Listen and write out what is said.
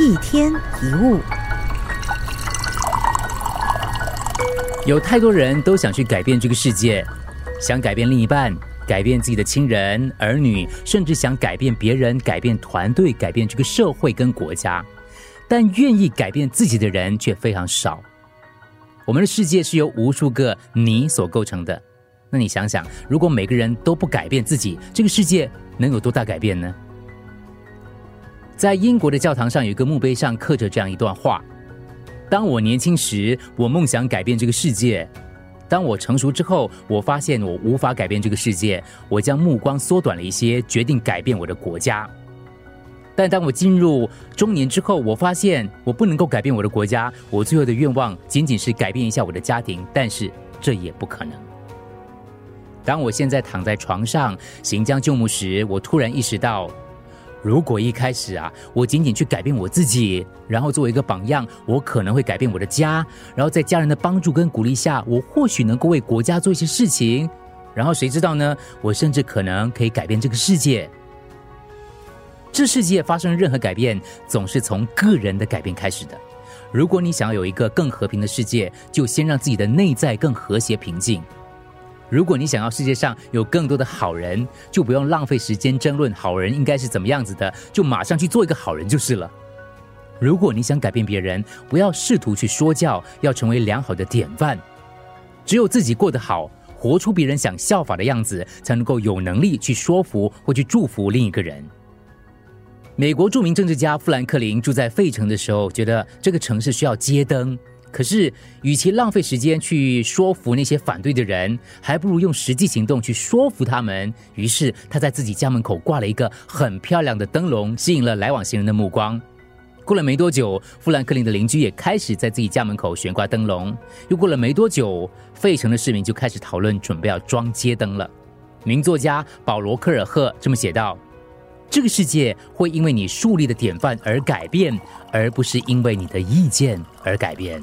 一天一物，有太多人都想去改变这个世界，想改变另一半，改变自己的亲人、儿女，甚至想改变别人、改变团队、改变这个社会跟国家。但愿意改变自己的人却非常少。我们的世界是由无数个你所构成的。那你想想，如果每个人都不改变自己，这个世界能有多大改变呢？在英国的教堂上有一个墓碑上刻着这样一段话：当我年轻时，我梦想改变这个世界；当我成熟之后，我发现我无法改变这个世界，我将目光缩短了一些，决定改变我的国家。但当我进入中年之后，我发现我不能够改变我的国家，我最后的愿望仅仅是改变一下我的家庭，但是这也不可能。当我现在躺在床上行将就木时，我突然意识到。如果一开始啊，我仅仅去改变我自己，然后作为一个榜样，我可能会改变我的家，然后在家人的帮助跟鼓励下，我或许能够为国家做一些事情，然后谁知道呢？我甚至可能可以改变这个世界。这世界发生任何改变，总是从个人的改变开始的。如果你想要有一个更和平的世界，就先让自己的内在更和谐平静。如果你想要世界上有更多的好人，就不用浪费时间争论好人应该是怎么样子的，就马上去做一个好人就是了。如果你想改变别人，不要试图去说教，要成为良好的典范。只有自己过得好，活出别人想效法的样子，才能够有能力去说服或去祝福另一个人。美国著名政治家富兰克林住在费城的时候，觉得这个城市需要街灯。可是，与其浪费时间去说服那些反对的人，还不如用实际行动去说服他们。于是，他在自己家门口挂了一个很漂亮的灯笼，吸引了来往行人的目光。过了没多久，富兰克林的邻居也开始在自己家门口悬挂灯笼。又过了没多久，费城的市民就开始讨论准备要装街灯了。名作家保罗·科尔赫这么写道：“这个世界会因为你树立的典范而改变，而不是因为你的意见而改变。”